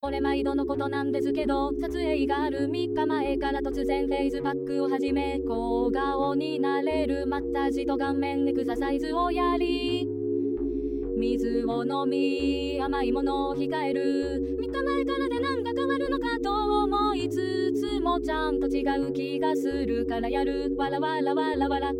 こ毎度のことなんですけど撮影がある3日前から突然フェイズパックを始め小顔になれる。マッサージと顔面エクササイズをやり水を飲み甘いものを控える。3日前からで何が変わるのかと思いつつもちゃんと違う気がするからやる。わらわらわらわら。